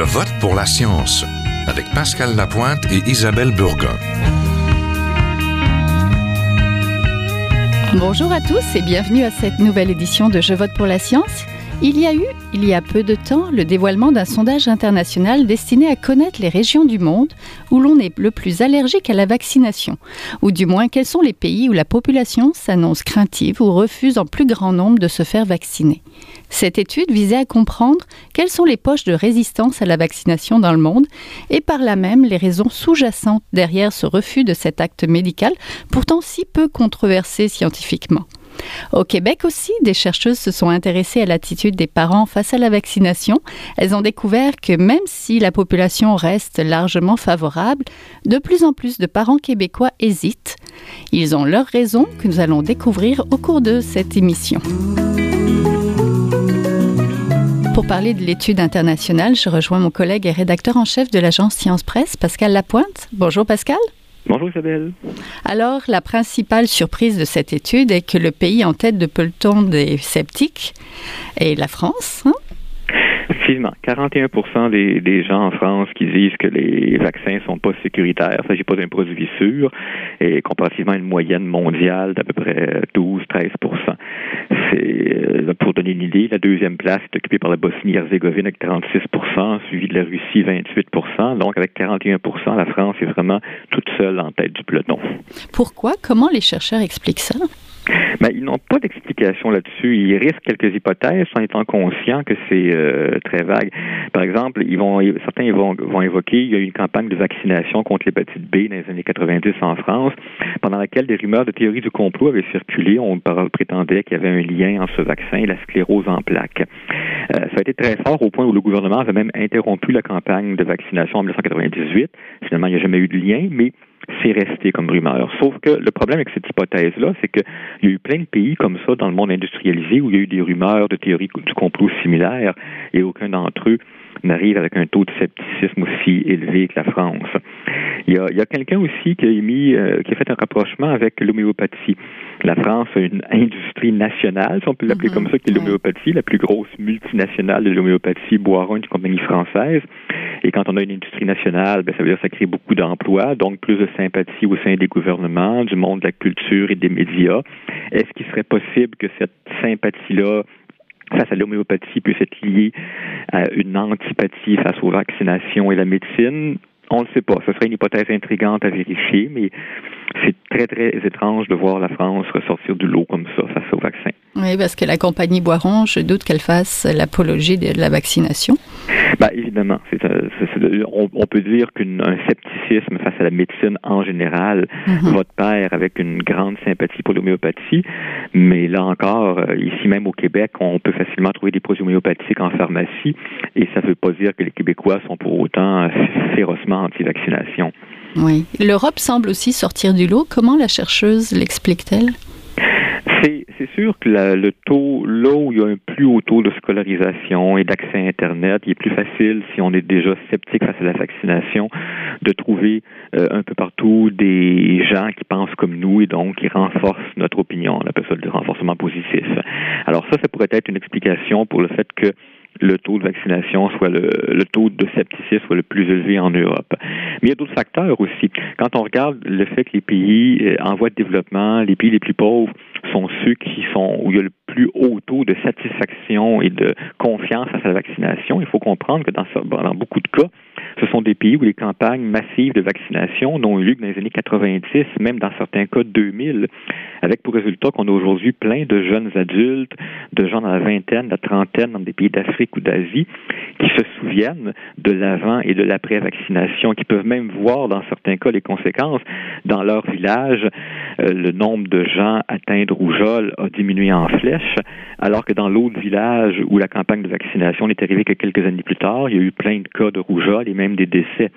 Je vote pour la science avec Pascal Lapointe et Isabelle Burgon. Bonjour à tous et bienvenue à cette nouvelle édition de Je vote pour la science. Il y a eu, il y a peu de temps, le dévoilement d'un sondage international destiné à connaître les régions du monde où l'on est le plus allergique à la vaccination, ou du moins quels sont les pays où la population s'annonce craintive ou refuse en plus grand nombre de se faire vacciner? Cette étude visait à comprendre quelles sont les poches de résistance à la vaccination dans le monde et par là même les raisons sous-jacentes derrière ce refus de cet acte médical, pourtant si peu controversé scientifiquement. Au Québec aussi, des chercheuses se sont intéressées à l'attitude des parents face à la vaccination. Elles ont découvert que même si la population reste largement favorable, de plus en plus de parents québécois hésitent. Ils ont leurs raisons que nous allons découvrir au cours de cette émission. Pour parler de l'étude internationale, je rejoins mon collègue et rédacteur en chef de l'agence Science Presse, Pascal Lapointe. Bonjour Pascal. Bonjour Isabelle. Alors, la principale surprise de cette étude est que le pays en tête de peloton des sceptiques est la France. Hein? Effectivement, 41 des, des, gens en France qui disent que les vaccins sont pas sécuritaires. Il s'agit pas d'un produit sûr et comparativement à une moyenne mondiale d'à peu près 12-13 C'est euh, pour donner une idée, la deuxième place est occupée par la Bosnie-Herzégovine avec 36% suivi de la Russie 28% Donc avec 41% la France est vraiment toute seule en tête du peloton. Pourquoi? Comment les chercheurs expliquent ça? Ben, ils n'ont pas d'explication là-dessus. Ils risquent quelques hypothèses en étant conscients que c'est euh, très vague. Par exemple, ils vont, certains vont, vont évoquer, il y a eu une campagne de vaccination contre l'hépatite B dans les années 90 en France, pendant laquelle des rumeurs de théorie du complot avaient circulé. On prétendait qu'il y avait un lien entre ce vaccin et la sclérose en plaques. Euh, ça a été très fort au point où le gouvernement avait même interrompu la campagne de vaccination en 1998. Finalement, il n'y a jamais eu de lien, mais c'est resté comme rumeur. Sauf que le problème avec cette hypothèse-là, c'est qu'il y a eu plein de pays comme ça dans le monde industrialisé où il y a eu des rumeurs de théories du complot similaires et aucun d'entre eux n'arrive avec un taux de scepticisme aussi élevé que la France. Il y a, quelqu'un aussi qui a, mis, euh, qui a fait un rapprochement avec l'homéopathie. La France a une industrie nationale, si on peut l'appeler comme ça, qui est l'homéopathie, la plus grosse multinationale de l'homéopathie, Boiron, une compagnie française. Et quand on a une industrie nationale, ben, ça veut dire que ça crée beaucoup d'emplois, donc plus de sympathie au sein des gouvernements, du monde de la culture et des médias. Est-ce qu'il serait possible que cette sympathie-là face à l'homéopathie puisse être liée à une antipathie face aux vaccinations et la médecine? On ne le sait pas. Ce serait une hypothèse intrigante à vérifier, mais c'est très, très étrange de voir la France ressortir du lot comme ça face au vaccin. Oui, parce que la compagnie Boiron, je doute qu'elle fasse l'apologie de la vaccination. Ben, évidemment. Euh, on, peut dire qu'un scepticisme face à la médecine en général mm va de pair avec une grande sympathie pour l'homéopathie. Mais là encore, euh, ici même au Québec, on peut facilement trouver des produits homéopathiques en pharmacie et ça ne veut pas dire que les Québécois sont pour autant férocement anti-vaccination. Oui. L'Europe semble aussi sortir du lot. Comment la chercheuse l'explique-t-elle? C'est sûr que le taux, là où il y a un plus haut taux de scolarisation et d'accès à Internet, il est plus facile, si on est déjà sceptique face à la vaccination, de trouver euh, un peu partout des gens qui pensent comme nous et donc qui renforcent notre opinion. On appelle ça le renforcement positif. Alors ça, ça pourrait être une explication pour le fait que le taux de vaccination soit le, le, taux de scepticisme soit le plus élevé en Europe. Mais il y a d'autres facteurs aussi. Quand on regarde le fait que les pays euh, en voie de développement, les pays les plus pauvres, sont ceux qui sont où il y a le plus haut taux de satisfaction et de confiance à sa vaccination. Il faut comprendre que dans, dans beaucoup de cas, ce sont des pays où les campagnes massives de vaccination n'ont eu lieu que dans les années 90, même dans certains cas 2000, avec pour résultat qu'on a aujourd'hui plein de jeunes adultes, de gens dans la vingtaine, la trentaine, dans des pays d'Afrique ou d'Asie, qui se souviennent de l'avant et de l'après-vaccination, qui peuvent même voir dans certains cas les conséquences. Dans leur village, euh, le nombre de gens atteints de rougeole a diminué en flèche, alors que dans l'autre village où la campagne de vaccination n'est arrivée que quelques années plus tard, il y a eu plein de cas de rougeole et même des décès.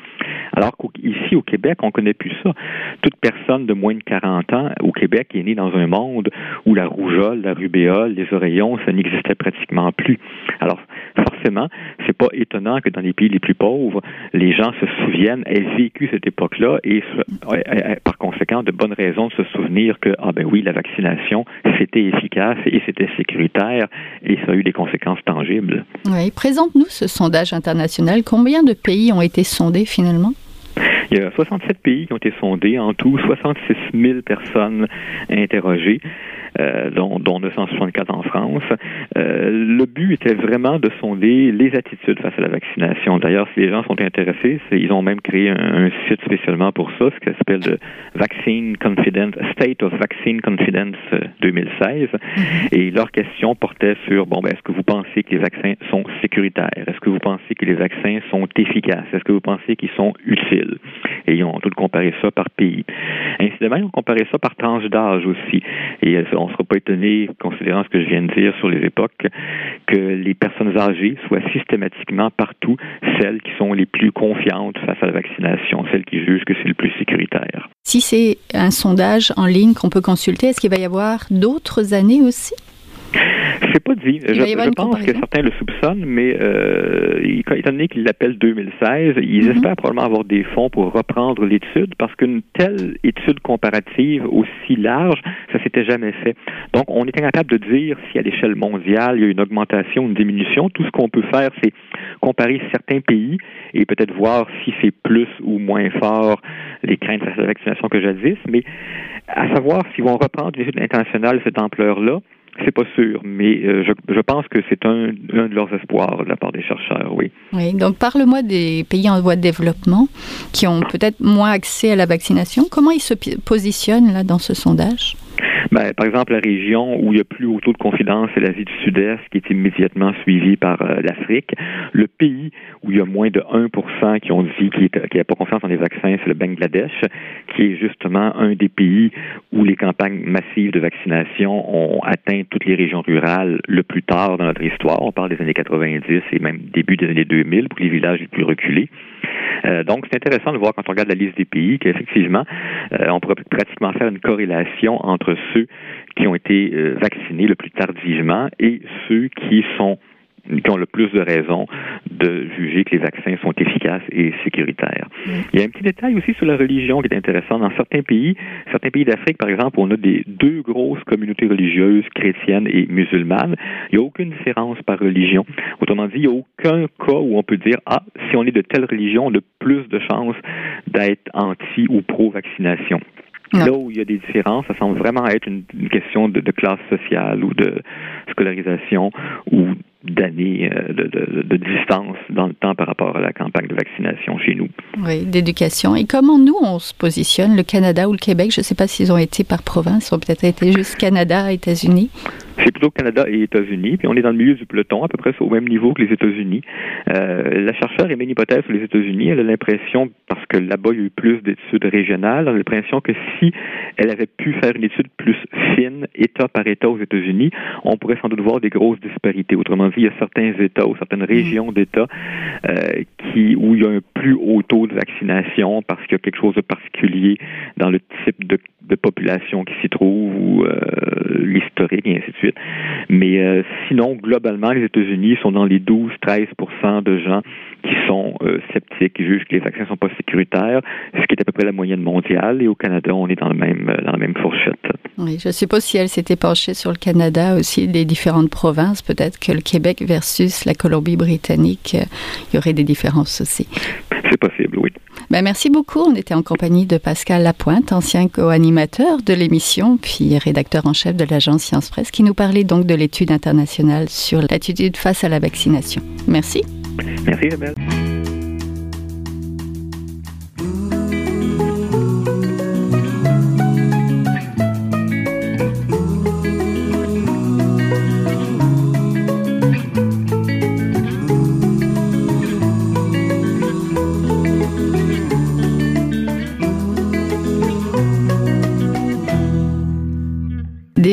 Alors qu'ici, au Québec, on connaît plus ça. Toute personne de moins de 40 ans au Québec est née dans un monde où la rougeole, la rubéole, les oreillons, ça n'existait pratiquement plus. Alors, forcément, c'est c'est pas étonnant que dans les pays les plus pauvres, les gens se souviennent, aient vécu cette époque-là et par conséquent de bonnes raisons de se souvenir que ah ben oui, la vaccination c'était efficace et c'était sécuritaire et ça a eu des conséquences tangibles. Oui, présente-nous ce sondage international. Combien de pays ont été sondés finalement? Il y a 67 pays qui ont été sondés, en tout 66 000 personnes interrogées. Euh, dont, dont 964 en France. Euh, le but était vraiment de sonder les attitudes face à la vaccination. D'ailleurs, si les gens sont intéressés, ils ont même créé un, site spécialement pour ça, ce qui s'appelle le Vaccine Confidence, State of Vaccine Confidence 2016. Euh, mm-hmm. Et leur question portait sur, bon, ben, est-ce que vous pensez que les vaccins sont sécuritaires? Est-ce que vous pensez que les vaccins sont efficaces? Est-ce que vous pensez qu'ils sont utiles? Et ils ont tout comparé ça par pays. Incidemment, ils ont comparé ça par tranche d'âge aussi. Et on ne sera pas étonné, considérant ce que je viens de dire sur les époques, que les personnes âgées soient systématiquement partout celles qui sont les plus confiantes face à la vaccination, celles qui jugent que c'est le plus sécuritaire. Si c'est un sondage en ligne qu'on peut consulter, est-ce qu'il va y avoir d'autres années aussi? C'est pas dit. Je, pense que certains le soupçonnent, mais euh, étant donné qu'ils l'appellent 2016, ils mhm. espèrent probablement avoir des fonds pour reprendre l'étude parce qu'une telle étude comparative aussi large, ça s'était jamais fait. Donc, on est incapable de dire si à l'échelle mondiale, il y a une augmentation, une diminution. Tout ce qu'on peut faire, c'est comparer certains pays et peut-être voir si c'est plus ou moins fort les craintes face à la vaccination que jadis, mais à savoir s'ils vont reprendre une étude internationale de cette ampleur-là, c'est pas sûr, mais euh, je, je, pense que c'est un, un, de leurs espoirs de la part des chercheurs, oui. Oui, donc parle-moi des pays en voie de développement qui ont peut-être moins accès à la vaccination. Comment ils se positionnent là dans ce sondage? Ben, par exemple, la région où il y a plus haut taux de confidence, c'est l'Asie du Sud-Est, qui est immédiatement suivie par euh, l'Afrique. Le pays où il y a moins de 1% qui ont dit qu'il n'a pas confiance dans les vaccins, c'est le Bangladesh, qui est justement un des pays où les campagnes massives de vaccination ont atteint toutes les régions rurales le plus tard dans notre histoire. On parle des années 90 et même début des années 2000 pour les villages les plus reculés. Euh, donc, c'est intéressant de voir quand on regarde la liste des pays qu'effectivement, euh, on pourrait pratiquement faire une corrélation entre ceux qui ont été euh, vaccinés le plus tardivement et ceux qui sont qui ont le plus de raisons de juger que les vaccins sont efficaces et sécuritaires. Mm. Il y a un petit détail aussi sur la religion qui est intéressant. Dans certains pays, certains pays d'Afrique, par exemple, on a des deux grosses communautés religieuses, chrétiennes et musulmanes. Il n'y a aucune différence par religion. Autrement dit, il n'y a aucun cas où on peut dire, ah, si on est de telle religion, on a plus de chances d'être anti ou pro-vaccination. Là où il y a des différences, ça semble vraiment être une, question de, de, classe sociale ou de scolarisation ou d'années euh, de, de, de, distance dans le temps par rapport à la campagne de vaccination chez nous. Oui, d'éducation. Et comment nous, on se positionne, le Canada ou le Québec? Je ne sais pas s'ils ont été par province, ils ont peut-être été juste Canada, États-Unis. C'est plutôt Canada et États-Unis, puis on est dans le milieu du peloton, à peu près au même niveau que les États-Unis. Euh, la chercheure émet une hypothèse sur les États-Unis. Elle a l'impression, parce que là-bas, il y a eu plus d'études régionales, elle a l'impression que si elle avait pu faire une étude plus fine, État par État aux États-Unis, on pourrait sans doute voir des grosses disparités. Autrement il y a certains États ou certaines régions mm. d'États euh, qui où il y a un plus haut taux de vaccination parce qu'il y a quelque chose de particulier dans le type de, de population qui s'y trouve ou euh, l'historique et ainsi de suite. Mais euh, sinon, globalement, les États-Unis sont dans les 12-13% de gens qui sont euh, sceptiques, qui jugent que les vaccins ne sont pas sécuritaires, ce qui est à peu près la moyenne mondiale. Et au Canada, on est dans, le même, dans la même fourchette. Oui, je ne sais pas si elle s'était penchée sur le Canada aussi, les différentes provinces. Peut-être que le Québec versus la Colombie-Britannique, euh, il y aurait des différences aussi. C'est possible, oui. Ben, merci beaucoup. On était en compagnie de Pascal Lapointe, ancien co-animateur de l'émission, puis rédacteur en chef de l'agence Science Presse, qui nous parlait donc de l'étude internationale sur l'attitude face à la vaccination. Merci. Merci, Isabelle.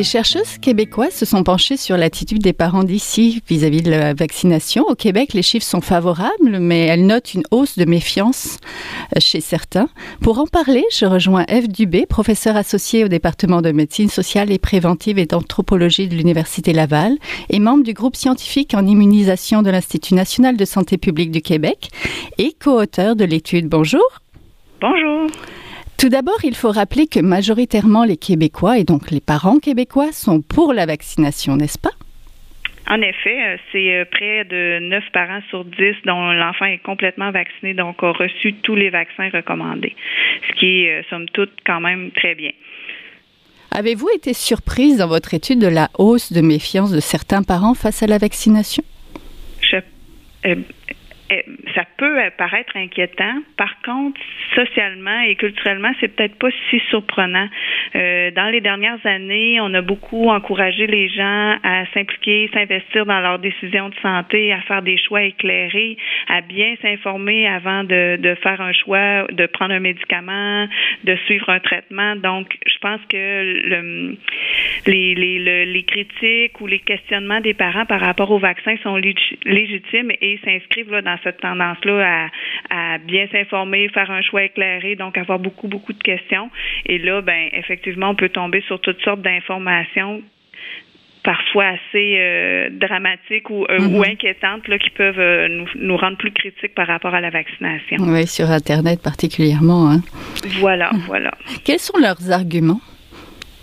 Des chercheuses québécoises se sont penchées sur l'attitude des parents d'ici vis-à-vis de la vaccination. Au Québec, les chiffres sont favorables, mais elles notent une hausse de méfiance euh, chez certains. Pour en parler, je rejoins Eve Dubé, professeure associée au département de médecine sociale et préventive et d'anthropologie de l'Université Laval et membre du groupe scientifique en immunisation de l'Institut national de santé publique du Québec et co-auteur de l'étude. Bonjour. Bonjour. Tout d'abord, il faut rappeler que majoritairement les Québécois et donc les parents québécois sont pour la vaccination, n'est-ce pas? En effet, euh, c'est euh, près de 9 parents sur 10 dont l'enfant est complètement vacciné, donc a reçu tous les vaccins recommandés, ce qui est, euh, somme toute, quand même très bien. Avez-vous été surprise dans votre étude de la hausse de méfiance de certains parents face à la vaccination? Je, ça peut paraître inquiétant. Par contre, socialement et culturellement, c'est peut-être pas si surprenant. Euh, dans les dernières années, on a beaucoup encouragé les gens à s'impliquer, s'investir dans leurs décisions de santé, à faire des choix éclairés, à bien s'informer avant de, de faire un choix, de prendre un médicament, de suivre un traitement. Donc, je pense que le, les, les, les critiques ou les questionnements des parents par rapport au vaccin sont légitimes et s'inscrivent là dans cette tendance-là à, bien s'informer, faire un choix éclairé, donc avoir beaucoup, beaucoup de questions. Et là, ben effectivement, on peut tomber sur toutes sortes d'informations parfois assez euh, dramatiques ou, euh, ou, mm-hmm. inquiétantes là, qui peuvent euh, nous, nous, rendre plus critiques par rapport à la vaccination. Oui, sur Internet particulièrement. Hein. Voilà, voilà. Quels sont leurs arguments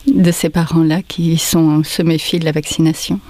de ces parents-là qui sont, se méfient de la vaccination?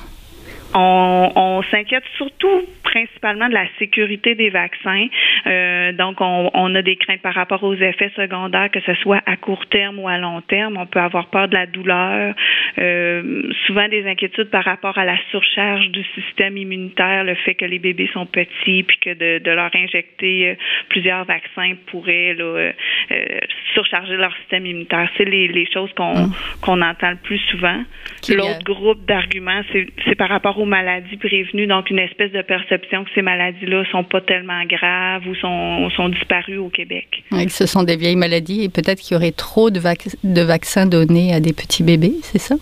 On, on s'inquiète surtout principalement de la sécurité des vaccins. Euh, donc, on, on, a des craintes par rapport aux effets secondaires, que ce soit à court terme ou à long terme. On peut avoir peur de la douleur, euh, souvent des inquiétudes par rapport à la surcharge du système immunitaire, le fait que les bébés sont petits, puis que de, de leur injecter euh, plusieurs vaccins pourrait là, euh, surcharger leur système immunitaire. C'est les, les choses qu'on mmh. qu'on entend le plus souvent. L'autre groupe d'arguments, c'est par rapport aux maladies prévenues, donc une espèce de perception que ces maladies-là sont pas tellement graves ou sont, sont disparues au Québec. ce sont des vieilles maladies et peut-être qu'il y aurait trop de, de vaccins donnés à des petits bébés, c'est ça?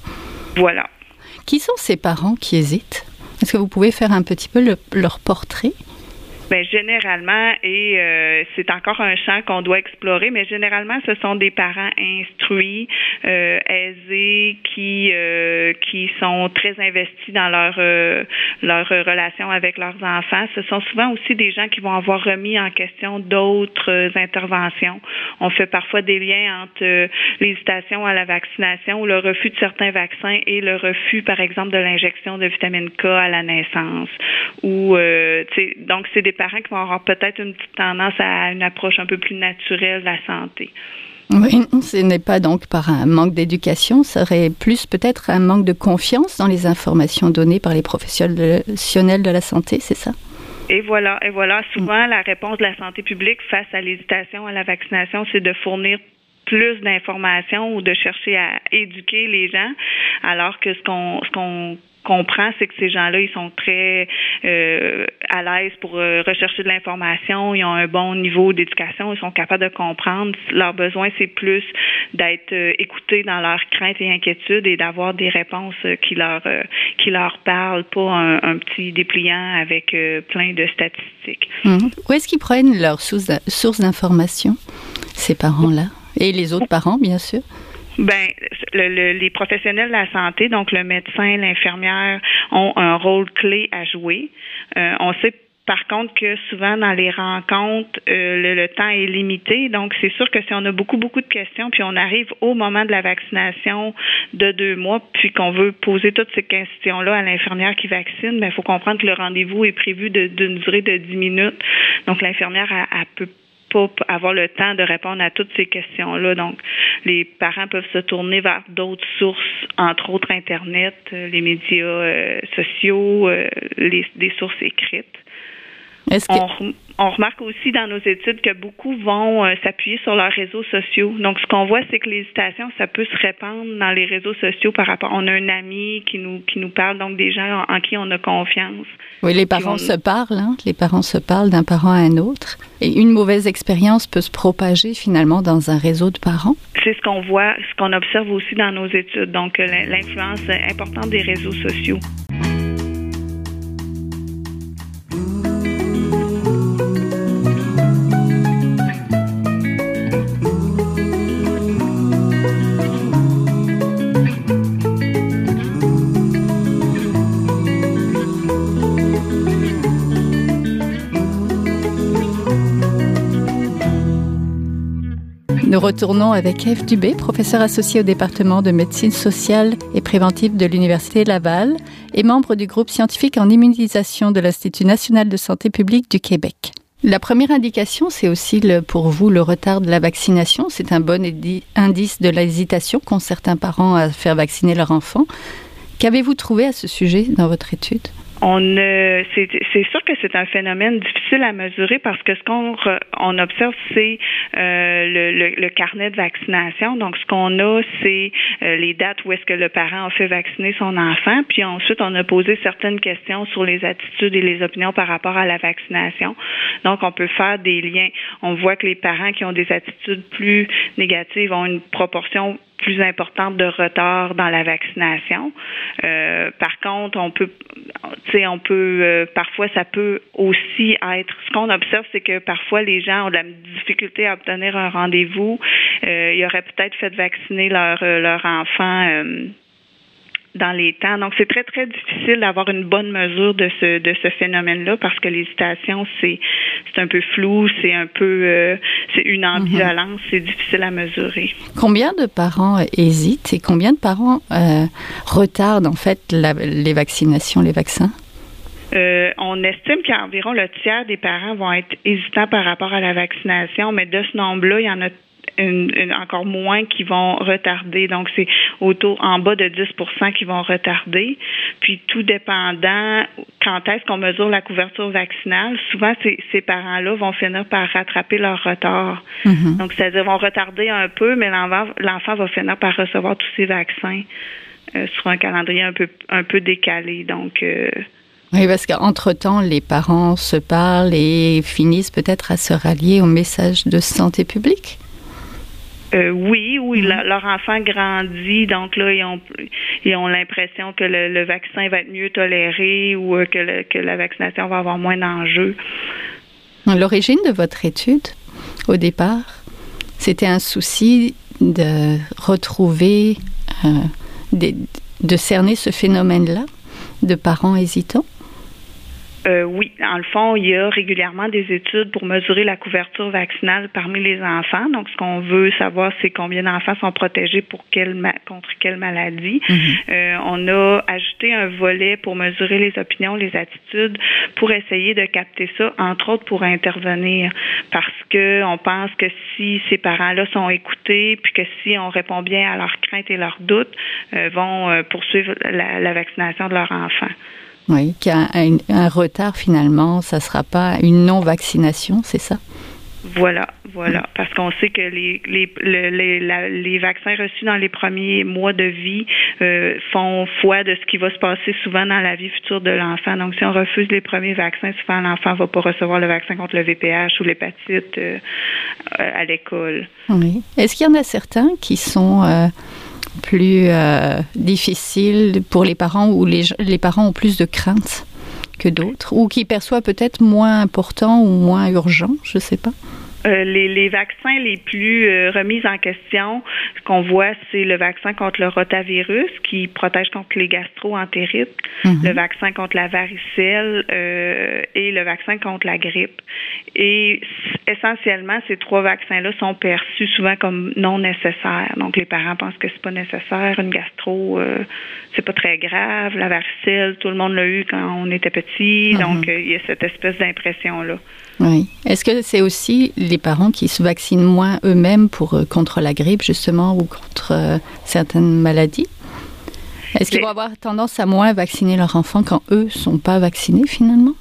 Voilà. Qui sont ces parents qui hésitent? Est-ce que vous pouvez faire un petit peu leur portrait? Bien, généralement, et euh, c'est encore un champ qu'on doit explorer, mais généralement, ce sont des parents instruits, euh, aisés, qui euh, qui sont très investis dans leur euh, leur relation avec leurs enfants. Ce sont souvent aussi des gens qui vont avoir remis en question d'autres interventions. On fait parfois des liens entre l'hésitation à la vaccination ou le refus de certains vaccins et le refus, par exemple, de l'injection de vitamine K à la naissance. Ou, donc, c'est des parents qui vont avoir peut-être une petite tendance à une approche un peu plus naturelle de la santé. Oui, ce n'est pas donc par un manque d'éducation, ce serait plus peut-être un manque de confiance dans les informations données par les professionnels de la santé, c'est ça? Et voilà, et voilà. Souvent, la réponse de la santé publique face à l'hésitation à la vaccination, c'est de fournir plus d'informations ou de chercher à éduquer les gens, alors que ce qu'on ce qu'on comprend, c'est que ces gens-là, ils sont très euh, à l'aise pour euh, rechercher de l'information, ils ont un bon niveau d'éducation, ils sont capables de comprendre. Leur besoin, c'est plus d'être euh, écoutés dans leurs craintes et inquiétudes et d'avoir des réponses qui leur qui leur parlent, pas un, petit dépliant avec plein de statistiques. Mmh. Où est-ce qu'ils prennent leurs sources d'information, ces parents-là? Et les autres parents, bien sûr? Ben, le, les professionnels de la santé, donc le médecin, l'infirmière, ont un rôle clé à jouer. Euh, on sait par contre que souvent dans les rencontres, euh, le, temps est limité. Donc, c'est sûr que si on a beaucoup, beaucoup de questions, puis on arrive au moment de la vaccination de deux mois, puis qu'on veut poser toutes ces questions-là à l'infirmière qui vaccine, il ben, faut comprendre que le rendez-vous est prévu d'une durée de dix minutes. Donc, l'infirmière, elle, elle peut pas avoir le temps de répondre à toutes ces questions-là. Donc, les parents peuvent se tourner vers d'autres sources, entre autres Internet, euh, les médias euh, sociaux, euh, les, des sources écrites. Est-ce que on remarque aussi dans nos études que beaucoup vont euh, s'appuyer sur leurs réseaux sociaux. Donc, ce qu'on voit, c'est que l'hésitation, ça peut se répandre dans les réseaux sociaux par rapport. On a un ami qui nous qui nous parle, donc des gens en, qui on a confiance. Oui, les parents se parlent. Hein? Les parents se parlent d'un parent à un autre. Et une mauvaise expérience peut se propager finalement dans un réseau de parents? C'est ce qu'on voit, ce qu'on observe aussi dans nos études. Donc, euh, l'influence importante des réseaux sociaux. Nous retournons avec Eve Dubé, professeur associé au département de médecine sociale et préventive de l'Université Laval et membre du groupe scientifique en immunisation de l'Institut national de santé publique du Québec. La première indication, c'est aussi pour vous le retard de la vaccination. C'est un bon indice de l'hésitation qu'ont certains parents à faire vacciner leur enfant. Qu'avez-vous trouvé à ce sujet dans votre étude? On euh, c'est sûr que c'est un phénomène difficile à mesurer parce que ce qu'on on observe c'est euh, le, le, carnet de vaccination. Donc ce qu'on a c'est euh, les dates où est-ce que le parent a fait vacciner son enfant, puis ensuite on a posé certaines questions sur les attitudes et les opinions par rapport à la vaccination. Donc on peut faire des liens. On voit que les parents qui ont des attitudes plus négatives ont une proportion plus importante de retard dans la vaccination. Euh, par contre, on peut, tu sais, on peut, euh, parfois, ça peut aussi être. Ce qu'on observe, c'est que parfois les gens ont de la difficulté à obtenir un rendez-vous. Euh, ils auraient peut-être fait vacciner leur leur enfant dans les temps. Donc, c'est très, très difficile d'avoir une bonne mesure de ce, de ce phénomène-là parce que l'hésitation, c'est, c'est un peu flou, c'est un peu, euh, c'est une mhm. ambivalence, c'est difficile à mesurer. Combien de parents hésitent et combien de parents euh, retardent, en fait, les vaccinations, les vaccins? Euh, on estime qu'environ le tiers des parents vont être hésitants par rapport à la vaccination, mais de ce nombre-là, il y en a une, encore moins qui vont retarder. Donc, c'est autour, en bas de 10% qui vont retarder. Puis, tout dépendant quand est-ce qu'on mesure la couverture vaccinale, souvent, ces, ces parents-là vont finir par rattraper leur retard. Mm-hmm. Donc, c'est-à-dire vont retarder un peu, mais l'enfant va finir par recevoir tous ces vaccins euh, sur un calendrier un peu, un peu décalé. Donc, euh, oui, parce qu'entre-temps, les parents se parlent et finissent peut-être à se rallier au message de santé publique. Euh, oui, oui, mhm. leur enfant grandit, donc là, ils ont, ils ont l'impression que le, vaccin va être mieux toléré ou euh, que, que la vaccination va avoir moins d'enjeux. L'origine de votre étude, au départ, c'était un souci de retrouver, euh, de cerner ce phénomène-là de parents hésitants? Euh, oui, dans le fond, il y a régulièrement des études pour mesurer la couverture vaccinale parmi les enfants. Donc, ce qu'on veut savoir, c'est combien d'enfants sont protégés pour quelle contre quelle maladie. Mhm. euh, on a ajouté un volet pour mesurer les opinions, les attitudes, pour essayer de capter ça, entre autres pour intervenir, parce que on pense que si ces parents-là sont écoutés, puis que si on répond bien à leurs craintes et leurs doutes, euh, vont euh, poursuivre la, la vaccination de leur enfant. Oui, qu'il y a un, retard finalement, ça ne sera pas une non-vaccination, c'est ça? Voilà, voilà, parce qu'on sait que les, les, les, vaccins reçus dans les premiers mois de vie euh, font foi de ce qui va se passer souvent dans la vie future de l'enfant. Donc, si on refuse les premiers vaccins, souvent l'enfant ne va pas recevoir le vaccin contre le VPH ou l'hépatite euh, à l'école. Oui. Est-ce qu'il y en a certains qui sont euh, plus euh, difficile pour les parents ou les, les parents ont plus de craintes que d'autres ou qui perçoivent peut-être moins important ou moins urgent, je ne sais pas. Euh, les, les, vaccins les plus euh, remis en question, ce qu'on voit, c'est le vaccin contre le rotavirus qui protège contre les gastro-entérites, mhm. le vaccin contre la varicelle euh, et le vaccin contre la grippe. Et essentiellement, ces trois vaccins-là sont perçus souvent comme non nécessaires. Donc, les parents pensent que c'est pas nécessaire. Une gastro, c'est pas très grave. La varicelle, tout le monde l'a eu quand on était petit. Mhm. Donc, il y a cette espèce d'impression-là. Oui. Est-ce que c'est aussi les parents qui se vaccinent moins eux-mêmes pour euh, contre la grippe justement ou contre euh, certaines maladies. Est-ce qu'ils vont avoir tendance à moins vacciner leurs enfants quand eux sont pas vaccinés finalement?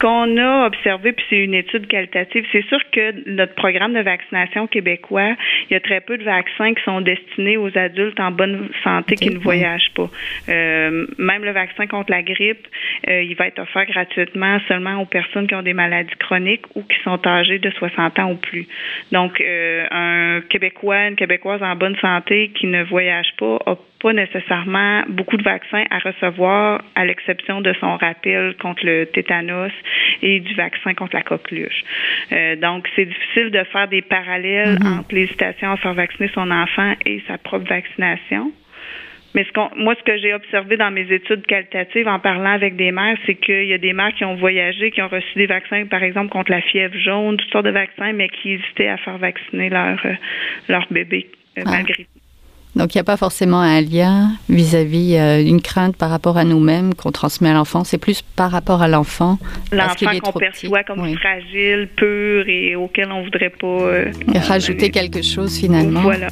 Qu'on a observé, puis c'est une étude qualitative, c'est sûr que notre programme de vaccination québécois, il y a très peu de vaccins qui sont destinés aux adultes en bonne santé qui ne voyagent pas. Euh, même le vaccin contre la grippe, euh, il va être offert gratuitement seulement aux personnes qui ont des maladies chroniques ou qui sont âgées de 60 ans ou plus. Donc, euh, un Québécois, une Québécoise en bonne santé qui ne voyage pas a pas nécessairement beaucoup de vaccins à recevoir, à l'exception de son rappel contre le tétanos et du vaccin contre la coqueluche. Euh, donc, c'est difficile de faire des parallèles mm-hmm. entre l'hésitation à faire vacciner son enfant et sa propre vaccination. Mais ce qu'on, moi, ce que j'ai observé dans mes études qualitatives en parlant avec des mères, c'est qu'il y a des mères qui ont voyagé, qui ont reçu des vaccins, par exemple, contre la fièvre jaune, toutes sortes de vaccins, mais qui hésitaient à faire vacciner leur, euh, leur bébé, euh, ah. malgré tout. Donc, il n'y a pas forcément un lien vis-à-vis euh, d'une crainte par rapport à nous-mêmes qu'on transmet à l'enfant. C'est plus par rapport à l'enfant. L'enfant qu'on perçoit comme fragile, pur et auquel on voudrait pas... Euh, rajouter quelque chose finalement. Voilà.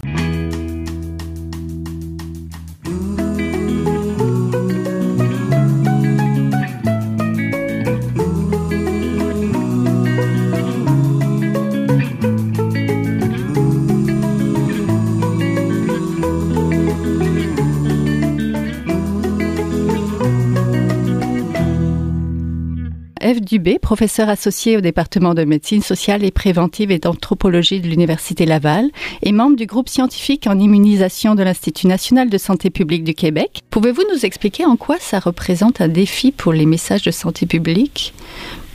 Dubé, professeur associé au département de médecine sociale et préventive et d'anthropologie de l'Université Laval et membre du groupe scientifique en immunisation de l'Institut national de santé publique du Québec. Pouvez-vous nous expliquer en quoi ça représente un défi pour les messages de santé publique?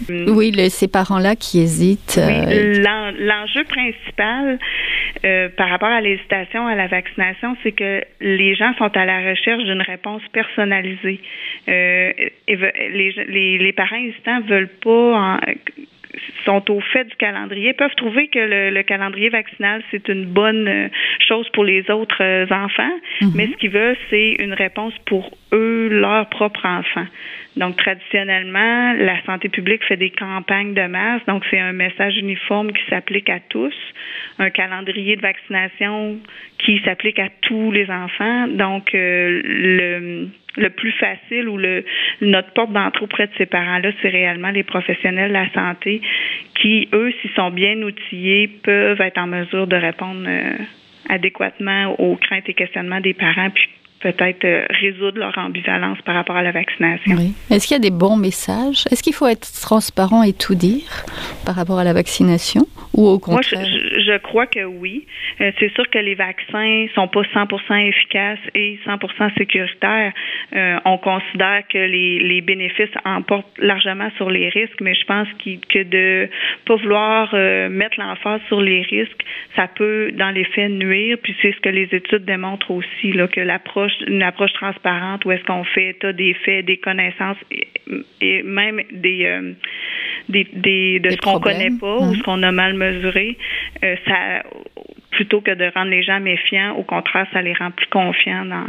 Mm. Oui, ces parents-là qui hésitent. Euh, l'enjeu principal euh, par rapport à l'hésitation à la vaccination, c'est que les gens sont à la recherche d'une réponse personnalisée. Euh, les, les, parents hésitants veulent pas sont au fait du calendrier peuvent trouver que le, calendrier vaccinal c'est une bonne chose pour les autres enfants, mm-hmm. mais ce qu'ils veulent c'est une réponse pour eux, leurs propres enfants. Donc, traditionnellement, la santé publique fait des campagnes de masse. Donc, c'est un message uniforme qui s'applique à tous, un calendrier de vaccination qui s'applique à tous les enfants. Donc, euh, le, le plus facile ou le notre porte d'entrée auprès de ces parents-là, c'est réellement les professionnels de la santé qui, eux, s'ils sont bien outillés, peuvent être en mesure de répondre euh, adéquatement aux craintes et questionnements des parents, peut-être euh, résoudre leur ambivalence par rapport à la vaccination. Oui. Est-ce qu'il y a des bons messages? Est-ce qu'il faut être transparent et tout dire par rapport à la vaccination? Ou au contraire? Moi, je, crois que oui. Euh, c'est sûr que les vaccins sont pas 100% efficaces et 100% sécuritaires. Euh, on considère que les, les bénéfices emportent largement sur les risques, mais je pense que de pas vouloir mettre l'emphase sur les risques, ça peut, dans les faits, nuire. Puis c'est ce que les études démontrent aussi, là, que l'approche une approche transparente où est-ce qu'on fait état des faits, des connaissances et, même des, euh, des, des, de ce qu'on connaît pas ou hein. ce qu'on a mal mesuré, euh, ça plutôt que de rendre les gens méfiants, au contraire, ça les rend plus confiants dans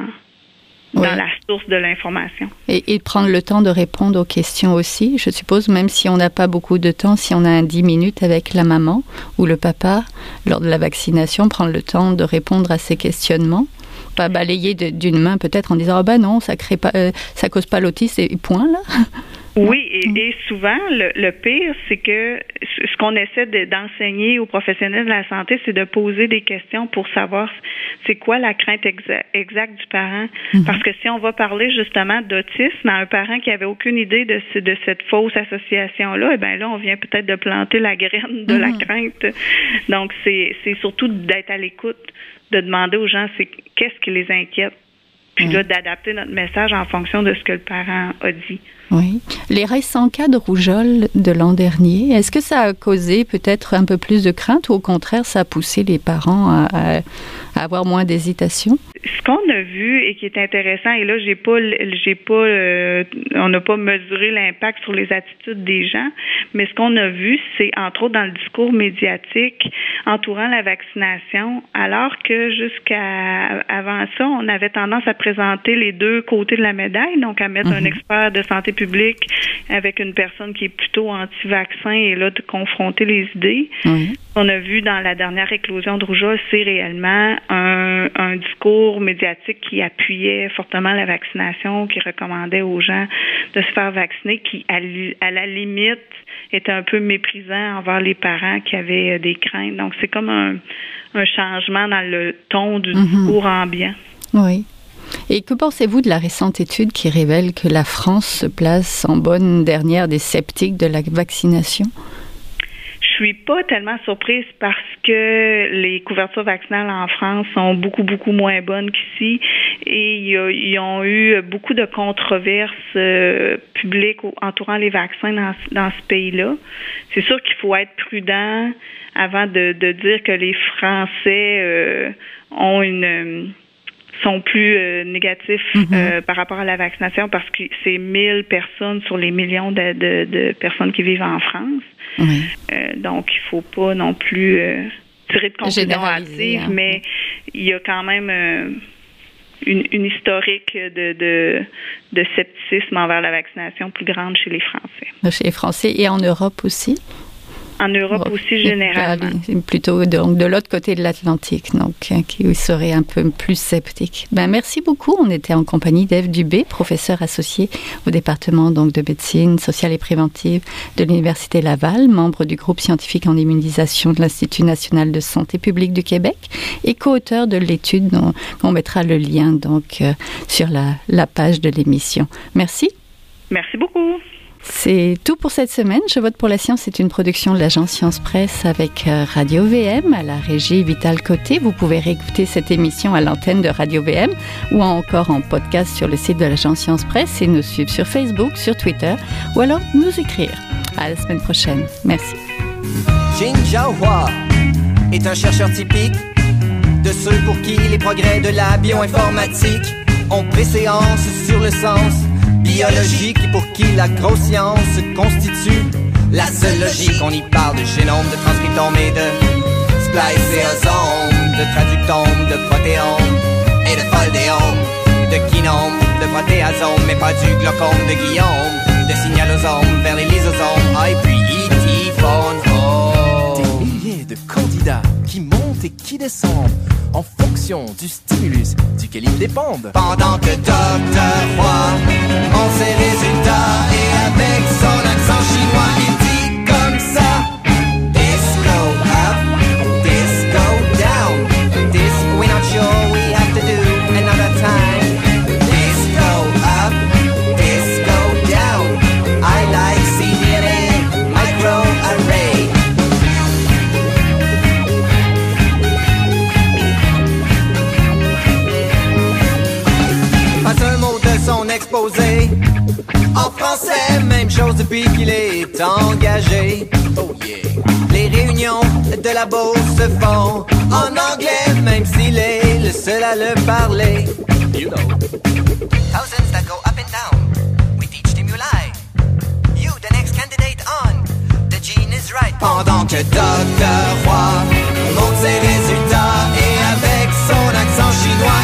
dans la source de l'information. Et, et, prendre le temps de répondre aux questions aussi, je suppose, même si on n'a pas beaucoup de temps, si on a un 10 minutes avec la maman ou le papa lors de la vaccination, prendre le temps de répondre à ces questionnements pas balayer d'une main peut-être en disant ah ben non ça crée pas euh, ça cause pas l'autisme et point là. Oui, et, souvent, le, pire, c'est que ce qu'on essaie d'enseigner aux professionnels de la santé, c'est de poser des questions pour savoir c'est quoi la crainte exacte du parent. Mhm. Parce que si on va parler justement d'autisme à un parent qui avait aucune idée de, de cette fausse association-là, eh bien là, on vient peut-être de planter la graine de la mhm. crainte. Donc, c'est surtout d'être à l'écoute de demander aux gens c'est qu'est-ce qui les inquiète, puis là, d'adapter notre message en fonction de ce que le parent a dit. Oui. Les récents cas de rougeole de l'an dernier, est-ce que ça a causé peut-être un peu plus de crainte ou au contraire, ça a poussé les parents à, avoir moins d'hésitation? Ce qu'on a vu et qui est intéressant, et là, j'ai pas, j'ai pas, euh, on n'a pas mesuré l'impact sur les attitudes des gens, mais ce qu'on a vu, c'est entre autres dans le discours médiatique entourant la vaccination, alors que jusqu'à avant ça, on avait tendance à présenter les deux côtés de la médaille, donc à mettre un Mhm. expert de santé publique avec une personne qui est plutôt anti-vaccin et là de confronter les idées. Oui. On a vu dans la dernière éclosion de rougeole, c'est réellement un, un discours médiatique qui appuyait fortement la vaccination, qui recommandait aux gens de se faire vacciner, qui à, la limite était un peu méprisant envers les parents qui avaient euh, des craintes. Donc c'est comme un, un changement dans le ton du Mhm. discours ambiant. Oui. Et que pensez-vous de la récente étude qui révèle que la France se place en bonne dernière des sceptiques de la vaccination? Je suis pas tellement surprise parce que les couvertures vaccinales en France sont beaucoup, beaucoup moins bonnes qu'ici et ils ont eu beaucoup de controverses euh, publiques entourant les vaccins dans, dans ce pays-là. C'est sûr qu'il faut être prudent avant de, de dire que les Français euh, ont une sont plus euh, négatifs Mhm. euh, par rapport à la vaccination parce que c'est 1000 personnes sur les millions de, de, de personnes qui vivent en France. Euh, donc, il faut pas non plus tirer de conclusions hâtives, hein. mais il y a quand même une, une historique de, de, de scepticisme envers la vaccination plus grande chez les Français. Chez les Français et en Europe aussi? En Europe Bon, aussi, généralement. Plutôt donc, de l'autre côté de l'Atlantique, donc euh, qui serait un peu plus sceptique. Ben, merci beaucoup. On était en compagnie d'Ève Dubé, professeure associée au département donc, de médecine sociale et préventive de l'Université Laval, membre du groupe scientifique en immunisation de l'Institut national de santé publique du Québec et co-auteur de l'étude dont on mettra le lien donc, euh, sur la, la page de l'émission. Merci. Merci beaucoup. C'est tout pour cette semaine. Je vote pour la science. C'est une production de l'agence Science Presse avec euh, Radio VM à la régie Vital Côté. Vous pouvez réécouter cette émission à l'antenne de Radio VM ou encore en podcast sur le site de l'agence Science Presse et nous suivre sur Facebook, sur Twitter ou alors nous écrire. À la semaine prochaine. Merci. Est un chercheur typique de ceux pour qui les progrès de la bioinformatique ont préséance sur le sens biologique pour qui la grosse science constitue la seule logique. On y parle de génome, de transcriptome et de spliceosome, de traductome, de protéome et de foldéome, de kinome, de protéasome, mais pas du glaucome de Guillaume, de signalosome vers les lysosomes, ah, et puis E.T. phone home. Des milliers de candidats qui montent et qui descendent du stimulus duquel ils dépendent. Pendant que Docteur Roy en ses résultats et avec son accent chinois, depuis qu'il est engagé. Oh yeah. Les réunions de la bourse se font en anglais, même s'il est le seul à le parler. You know. Thousands that go up and down with each stimuli. You, the next candidate on. The gene is right. Pendant que Dr. Roy monte ses résultats et avec son accent chinois,